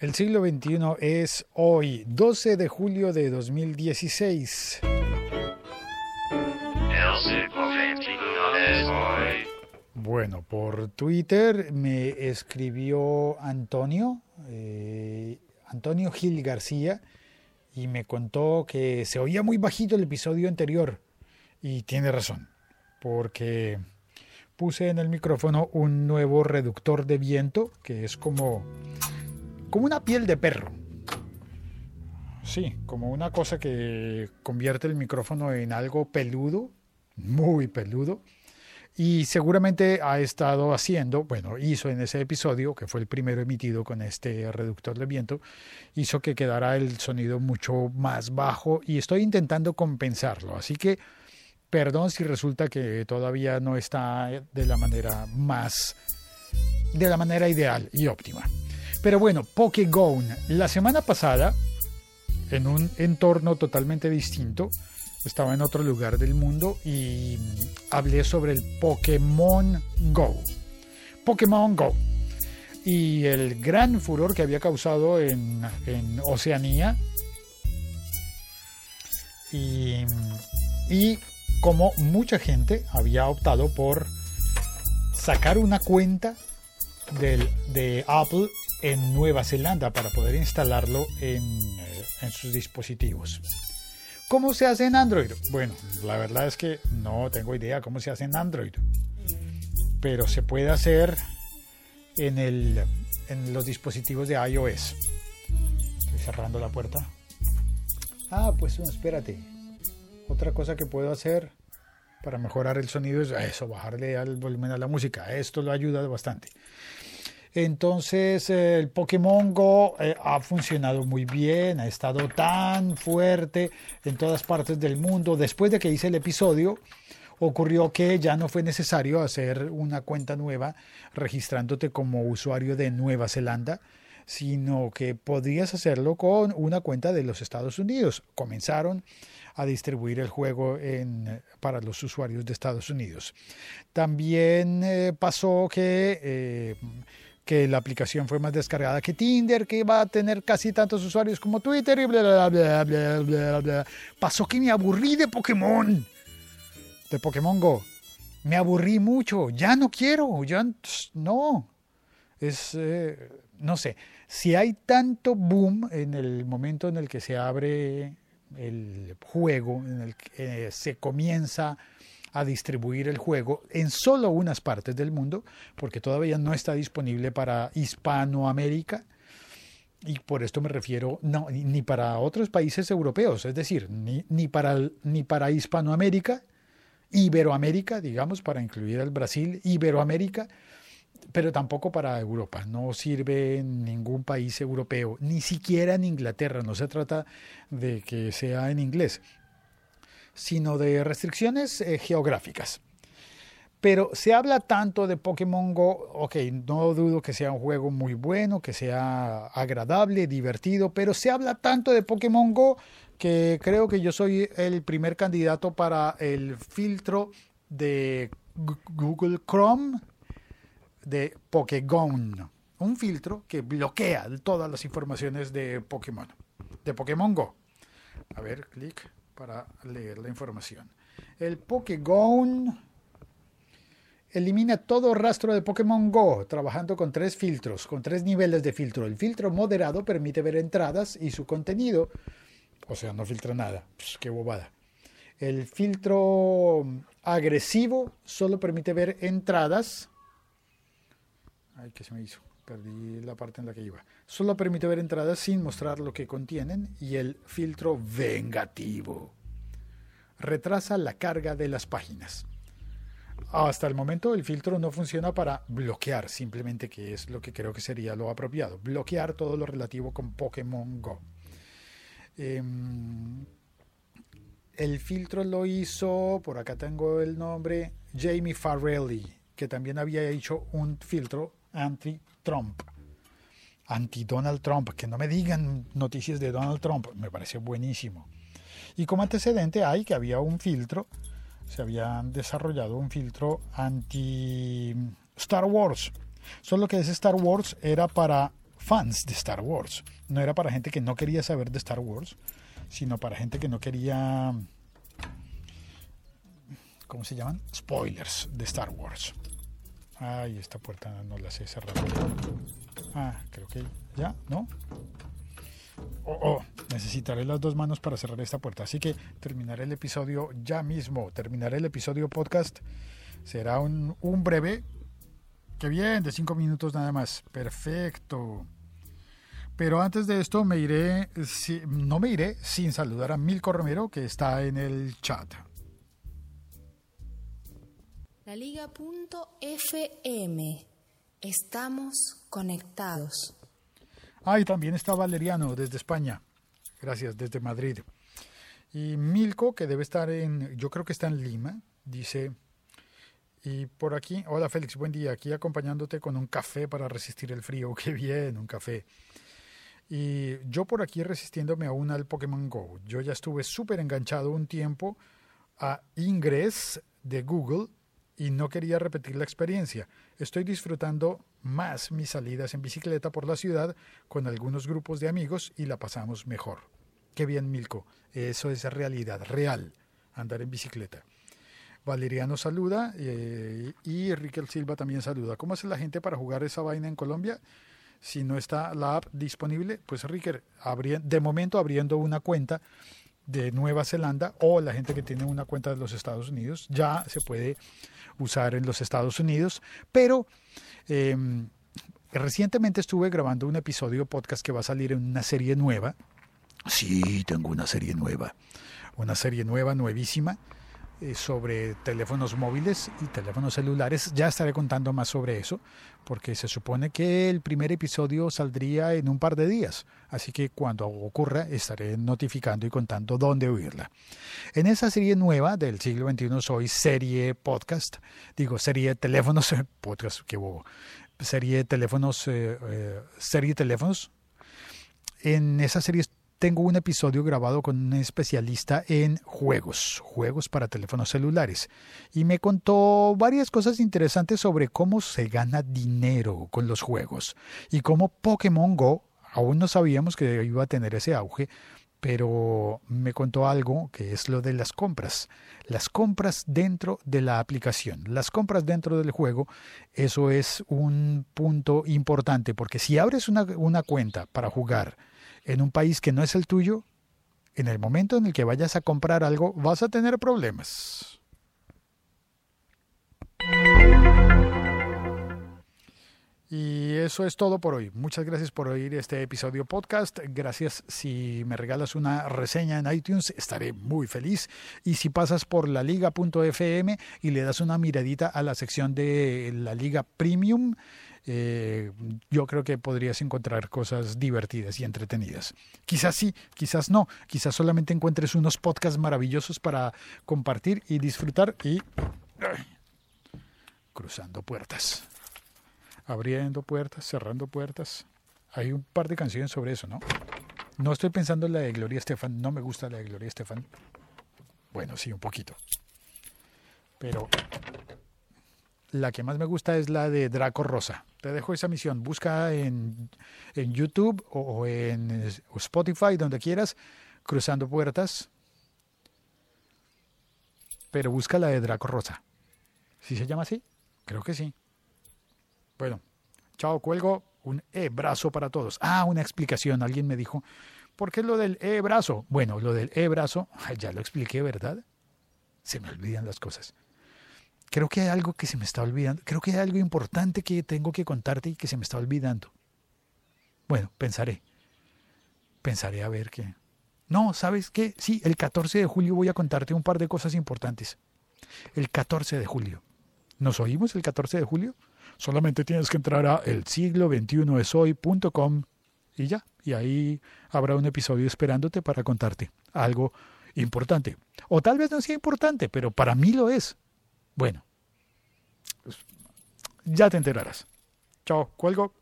El siglo XXI es hoy, 12 de julio de 2016. Bueno, por Twitter me escribió Antonio, eh, Antonio Gil García, y me contó que se oía muy bajito el episodio anterior. Y tiene razón, porque puse en el micrófono un nuevo reductor de viento, que es como como una piel de perro. Sí, como una cosa que convierte el micrófono en algo peludo, muy peludo. Y seguramente ha estado haciendo, bueno, hizo en ese episodio, que fue el primero emitido con este reductor de viento, hizo que quedara el sonido mucho más bajo y estoy intentando compensarlo. Así que perdón si resulta que todavía no está de la manera más, de la manera ideal y óptima. Pero bueno, Pokégon. La semana pasada, en un entorno totalmente distinto, estaba en otro lugar del mundo y hablé sobre el Pokémon Go. Pokémon Go. Y el gran furor que había causado en, Oceanía. Y, y como mucha gente había optado por sacar una cuenta del, de Apple en Nueva Zelanda para poder instalarlo en, eh, en, sus dispositivos. ¿Cómo se hace en Android? Bueno, la verdad es que no tengo idea cómo se hace en Android, pero se puede hacer en, en los dispositivos de iOS. Estoy cerrando la puerta. Ah, pues espérate. Otra cosa que puedo hacer para mejorar el sonido es eso, bajarle al volumen a la música. Esto lo ayuda bastante. Entonces el Pokémon Go eh, ha funcionado muy bien, ha estado tan fuerte en todas partes del mundo. Después de que hice el episodio, ocurrió que ya no fue necesario hacer una cuenta nueva registrándote como usuario de Nueva Zelanda, sino que podías hacerlo con una cuenta de los Estados Unidos. Comenzaron a distribuir el juego para los usuarios de Estados Unidos. También eh, pasó que... Eh, que la aplicación fue más descargada que Tinder, que iba a tener casi tantos usuarios como Twitter y bla, bla, bla, bla, bla, bla. Pasó que me aburrí de Pokémon, de Pokémon Go. Me aburrí mucho, ya no quiero, ya no. Es, eh, no sé, si hay tanto boom en el momento en el que se abre el juego, en el que eh, se comienza a distribuir el juego en solo unas partes del mundo, porque todavía no está disponible para Hispanoamérica. Y por esto me refiero no, ni para otros países europeos, es decir, ni, ni, para, ni para Hispanoamérica, Iberoamérica, digamos, para incluir al Brasil, Iberoamérica, pero tampoco para Europa. No sirve en ningún país europeo, ni siquiera en Inglaterra. No se trata de que sea en inglés sino de restricciones eh, geográficas. Pero se habla tanto de Pokémon Go, ok, no dudo que sea un juego muy bueno, que sea agradable, divertido, pero se habla tanto de Pokémon Go que creo que yo soy el primer candidato para el filtro de Google Chrome de Pokégon. Un filtro que bloquea todas las informaciones de Pokémon, de Pokémon Go. A ver, clic para leer la información. El Pokégon elimina todo rastro de Pokémon Go, trabajando con tres filtros, con tres niveles de filtro. El filtro moderado permite ver entradas y su contenido, o sea, no filtra nada. qué bobada. El filtro agresivo solo permite ver entradas. Ay, ¿qué se me hizo? Perdí la parte en la que iba. Solo permite ver entradas sin mostrar lo que contienen. Y el filtro vengativo retrasa la carga de las páginas. Hasta el momento el filtro no funciona para bloquear, simplemente que es lo que creo que sería lo apropiado. Bloquear todo lo relativo con Pokémon Go. Em, el filtro lo hizo, por acá tengo el nombre, Jamie Farrelly, que también había hecho un filtro anti-Trump. Anti-Donald Trump. Que no me digan noticias de Donald Trump. Me parece buenísimo. Y como antecedente hay que había un filtro, se había desarrollado un filtro anti Star Wars. Solo que ese Star Wars era para fans de Star Wars. No era para gente que no quería saber de Star Wars, sino para gente que no quería... ¿Cómo se llaman? Spoilers de Star Wars. Ay, esta puerta no la sé cerrar. Ah, creo que ya, ¿no? Oh, oh, necesitaré las dos manos para cerrar esta puerta. Así que terminaré el episodio ya mismo. Terminaré el episodio podcast. Será un, breve. Que bien, de cinco minutos nada más. Perfecto. Pero antes de esto me iré, no me iré sin saludar a Milko Romero que está en el chat. La Liga.fm. Estamos conectados. Ah, también está Valeriano desde España. Gracias, desde Madrid. Y Milko, que debe estar en, yo creo que está en Lima, dice, y por aquí, hola Félix, buen día, aquí acompañándote con un café para resistir el frío, qué bien, un café. Y yo por aquí resistiéndome aún al Pokémon Go. Yo ya estuve súper enganchado un tiempo a Ingress de Google y no quería repetir la experiencia. Estoy disfrutando más mis salidas en bicicleta por la ciudad con algunos grupos de amigos y la pasamos mejor. Qué bien, Milko. Eso es realidad, real, andar en bicicleta. Valeriano saluda eh, y Riquel Silva también saluda. ¿Cómo hace la gente para jugar esa vaina en Colombia? Si no está la app disponible, pues Riquel, de momento abriendo una cuenta de Nueva Zelanda o la gente que tiene una cuenta de los Estados Unidos ya se puede usar en los Estados Unidos, pero em, recientemente estuve grabando un episodio podcast que va a salir en una serie nueva. Sí, tengo una serie nueva, una serie nueva, nuevísima sobre teléfonos móviles y teléfonos celulares. Ya estaré contando más sobre eso, porque se supone que el primer episodio saldría en un par de días. Así que cuando ocurra estaré notificando y contando dónde oírla. En esa serie nueva del siglo XXI soy serie podcast, digo serie teléfonos, podcast, qué bobo, serie teléfonos, eh, eh, serie teléfonos. En esa serie tengo un episodio grabado con un especialista en juegos, juegos para teléfonos celulares, y me contó varias cosas interesantes sobre cómo se gana dinero con los juegos y cómo Pokémon Go, aún no sabíamos que iba a tener ese auge, pero me contó algo que es lo de las compras. Las compras dentro de la aplicación, las compras dentro del juego, eso es un punto importante, porque si abres una, una cuenta para jugar, en un país que no es el tuyo, en el momento en el que vayas a comprar algo vas a tener problemas. Y eso es todo por hoy. Muchas gracias por oír este episodio podcast. Gracias si me regalas una reseña en iTunes, estaré muy feliz. Y si pasas por la liga.fm y le das una miradita a la sección de la liga premium, eh, yo creo que podrías encontrar cosas divertidas y entretenidas. Quizás sí, quizás no, quizás solamente encuentres unos podcasts maravillosos para compartir y disfrutar y cruzando puertas, abriendo puertas, cerrando puertas. Hay un par de canciones sobre eso, ¿no? No estoy pensando en la de Gloria Estefan, no me gusta la de Gloria Estefan. Bueno, sí, un poquito. Pero la que más me gusta es la de Draco Rosa. Te dejo esa misión. Busca en, en YouTube o, en Spotify, donde quieras, Cruzando Puertas. Pero busca la de Draco Rosa. ¿Sí se llama así? Creo que sí. Bueno, chao, cuelgo. Un e-brazo para todos. Ah, una explicación. Alguien me dijo, ¿por qué lo del e-brazo? Bueno, lo del e-brazo, ya lo expliqué, ¿verdad? Se me olvidan las cosas creo que hay algo que se me está olvidando, creo que hay algo importante que tengo que contarte y que se me está olvidando. Bueno, pensaré. Pensaré a ver qué. No, ¿sabes qué? Sí, el 14 de julio voy a contarte un par de cosas importantes. El 14 de julio. ¿Nos oímos el 14 de julio? Solamente tienes que entrar a el siglo 21 esoy.com y ya. Y ahí habrá un episodio esperándote para contarte algo importante. O tal vez no sea importante, pero para mí lo es. Bueno, ya te enterarás. Chao, cuelgo.